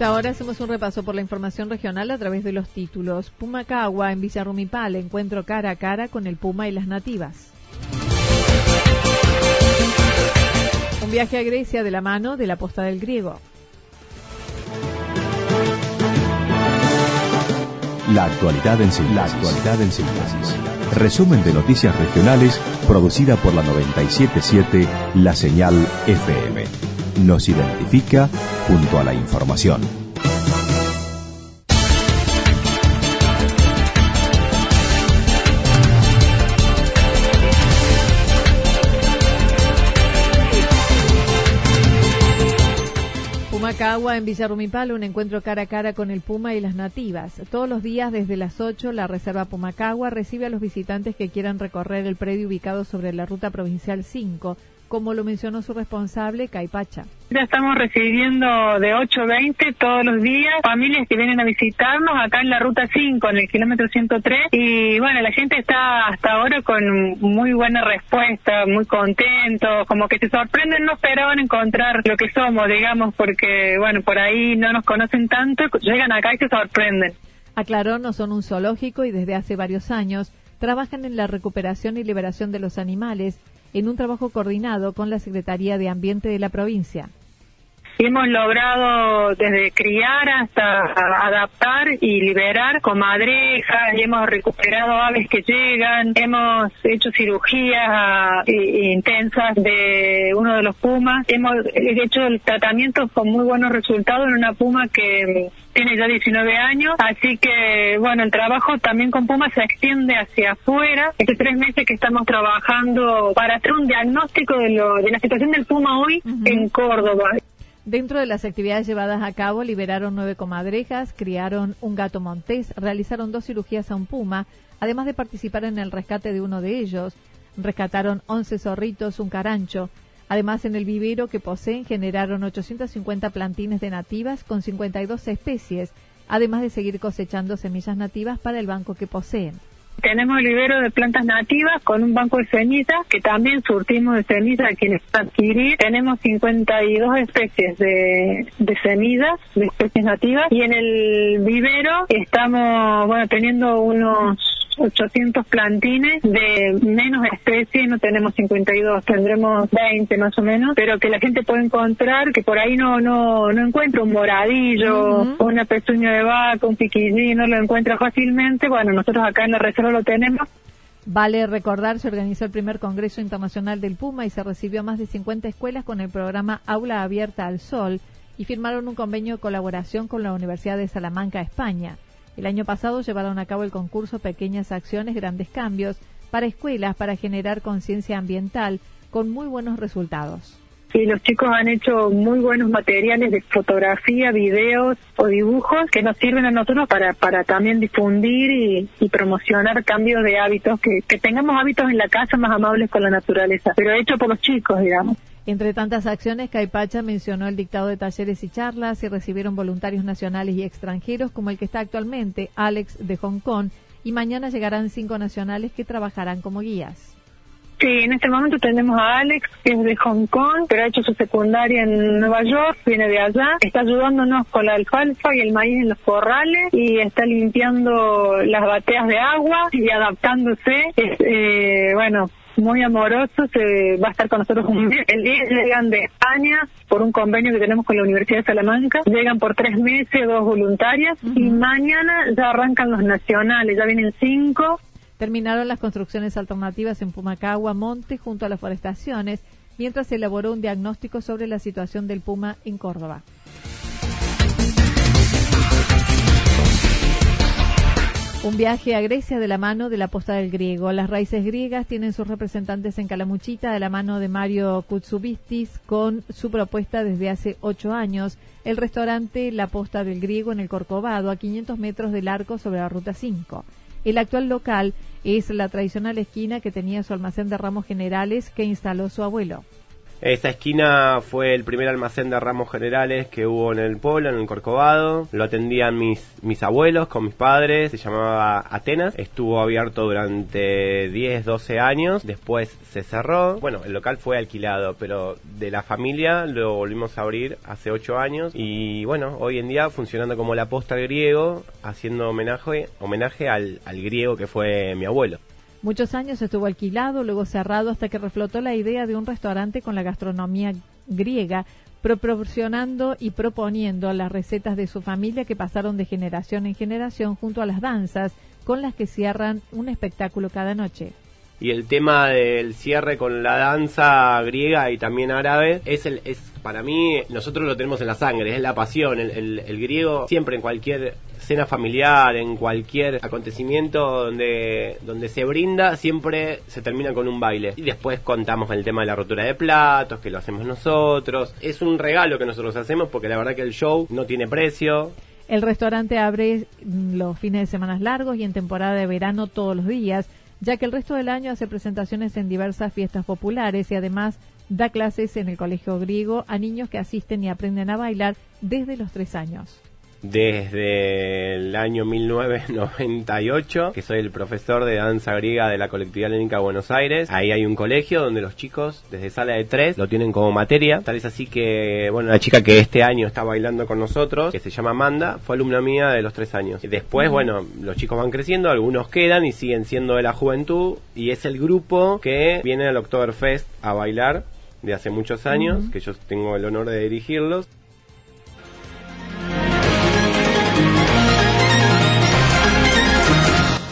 Ahora hacemos un repaso por la información regional a través de los títulos. Pumacagua en Villarrumipal, encuentro cara a cara con el Puma y las nativas. Un viaje a Grecia de la mano de la posta del griego. La actualidad en síntesis. La actualidad en síntesis. Resumen de noticias regionales producida por la 977 La Señal FM nos identifica junto a la información. Pumacagua en Villarrumipal, un encuentro cara a cara con el Puma y las nativas. Todos los días desde las 8, la Reserva Pumacagua recibe a los visitantes que quieran recorrer el predio ubicado sobre la ruta provincial 5 como lo mencionó su responsable, Caipacha. Ya estamos recibiendo de 8.20 todos los días familias que vienen a visitarnos acá en la ruta 5, en el kilómetro 103. Y bueno, la gente está hasta ahora con muy buena respuesta, muy contento, como que se sorprenden, no esperaban encontrar lo que somos, digamos, porque bueno, por ahí no nos conocen tanto, llegan acá y se sorprenden. Aclaró, no son un zoológico y desde hace varios años trabajan en la recuperación y liberación de los animales en un trabajo coordinado con la Secretaría de Ambiente de la provincia. Hemos logrado desde criar hasta adaptar y liberar comadrejas, y hemos recuperado aves que llegan, hemos hecho cirugías eh, intensas de uno de los pumas, hemos hecho el tratamiento con muy buenos resultados en una puma que tiene ya 19 años, así que bueno, el trabajo también con Puma se extiende hacia afuera. Hace tres meses que estamos trabajando para hacer un diagnóstico de, lo, de la situación del Puma hoy en Córdoba. Dentro de las actividades llevadas a cabo, liberaron nueve comadrejas, criaron un gato montés, realizaron dos cirugías a un puma, además de participar en el rescate de uno de ellos. Rescataron 11 zorritos, un carancho. Además, en el vivero que poseen generaron 850 plantines de nativas con 52 especies, además de seguir cosechando semillas nativas para el banco que poseen. Tenemos el vivero de plantas nativas con un banco de semillas que también surtimos de semillas a quienes adquirir. Tenemos 52 especies de, de semillas, de especies nativas. Y en el vivero estamos, bueno, teniendo unos 800 plantines de menos especies, no tenemos 52, tendremos 20 más o menos, pero que la gente puede encontrar, que por ahí no no no encuentra un moradillo, una pezuña de vaca, un piquillín, no lo encuentra fácilmente, bueno, nosotros acá en la reserva lo tenemos. Vale recordar, se organizó el primer Congreso Internacional del Puma y se recibió a más de 50 escuelas con el programa Aula Abierta al Sol y firmaron un convenio de colaboración con la Universidad de Salamanca, España. El año pasado llevaron a cabo el concurso Pequeñas Acciones, Grandes Cambios para escuelas para generar conciencia ambiental con muy buenos resultados. Sí, los chicos han hecho muy buenos materiales de fotografía, videos o dibujos que nos sirven a nosotros para, para también difundir y, promocionar cambios de hábitos, que, que tengamos hábitos en la casa más amables con la naturaleza, pero hecho por los chicos, digamos. Entre tantas acciones, Caipacha mencionó el dictado de talleres y charlas y recibieron voluntarios nacionales y extranjeros como el que está actualmente, Alex de Hong Kong, y mañana llegarán cinco nacionales que trabajarán como guías. Sí, en este momento tenemos a Alex, que es de Hong Kong, pero ha hecho su secundaria en Nueva York, viene de allá, está ayudándonos con la alfalfa y el maíz en los corrales y está limpiando las bateas de agua y adaptándose. Eh, bueno, muy amoroso, se va a estar con nosotros un mes. El día llegan de España por un convenio que tenemos con la Universidad de Salamanca, llegan por tres meses, dos voluntarias, y mañana ya arrancan los nacionales, ya vienen cinco. Terminaron las construcciones alternativas en Pumacagua, Monte, junto a las forestaciones, mientras se elaboró un diagnóstico sobre la situación del Puma en Córdoba. Un viaje a Grecia de la mano de la posta del griego. Las raíces griegas tienen sus representantes en Calamuchita de la mano de Mario Kutsubistis con su propuesta desde hace ocho años. El restaurante La Posta del Griego en el Corcovado, a 500 metros del arco sobre la Ruta 5. El actual local es la tradicional esquina que tenía su almacén de ramos generales que instaló su abuelo. Esa esquina fue el primer almacén de ramos generales que hubo en el pueblo, en el Corcovado. Lo atendían mis, mis abuelos con mis padres, se llamaba Atenas. Estuvo abierto durante 10, 12 años, después se cerró. Bueno, el local fue alquilado, pero de la familia lo volvimos a abrir hace 8 años. Y bueno, hoy en día funcionando como la posta griego, haciendo homenaje, homenaje al, al griego que fue mi abuelo. Muchos años estuvo alquilado, luego cerrado hasta que reflotó la idea de un restaurante con la gastronomía griega, proporcionando y proponiendo las recetas de su familia que pasaron de generación en generación junto a las danzas con las que cierran un espectáculo cada noche y el tema del cierre con la danza griega y también árabe es el es para mí nosotros lo tenemos en la sangre es la pasión. El, el, griego siempre en cualquier cena familiar en cualquier acontecimiento donde donde se brinda siempre se termina con un baile. Y después contamos el tema de la rotura de platos que lo hacemos nosotros. Es un regalo que nosotros hacemos porque la verdad que el show no tiene precio. El restaurante abre los fines de semana largos y en temporada de verano todos los días ya que el resto del año hace presentaciones en diversas fiestas populares y además da clases en el colegio griego a niños que asisten y aprenden a bailar desde los tres años desde el año 1998, que soy el profesor de danza griega de la colectividad lénica Buenos Aires. Ahí hay un colegio donde los chicos desde sala de tres lo tienen como materia. Tal es así que, bueno, la chica que este año está bailando con nosotros, que se llama Amanda, fue alumna mía de los tres años. Después, bueno, los chicos van creciendo, algunos quedan y siguen siendo de la juventud. Y es el grupo que viene al Oktoberfest a bailar de hace muchos años, que yo tengo el honor de dirigirlos.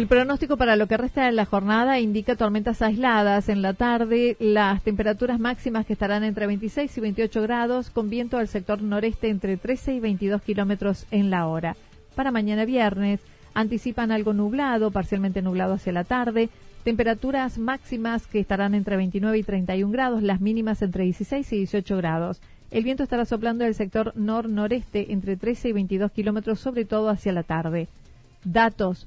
El pronóstico para lo que resta de la jornada indica tormentas aisladas en la tarde, las temperaturas máximas que estarán entre 26 y 28 grados, con viento al sector noreste entre 13 y 22 kilómetros en la hora. Para mañana viernes, anticipan algo nublado, parcialmente nublado hacia la tarde, temperaturas máximas que estarán entre 29 y 31 grados, las mínimas entre 16 y 18 grados. El viento estará soplando del sector nor-noreste entre 13 y 22 kilómetros, sobre todo hacia la tarde. Datos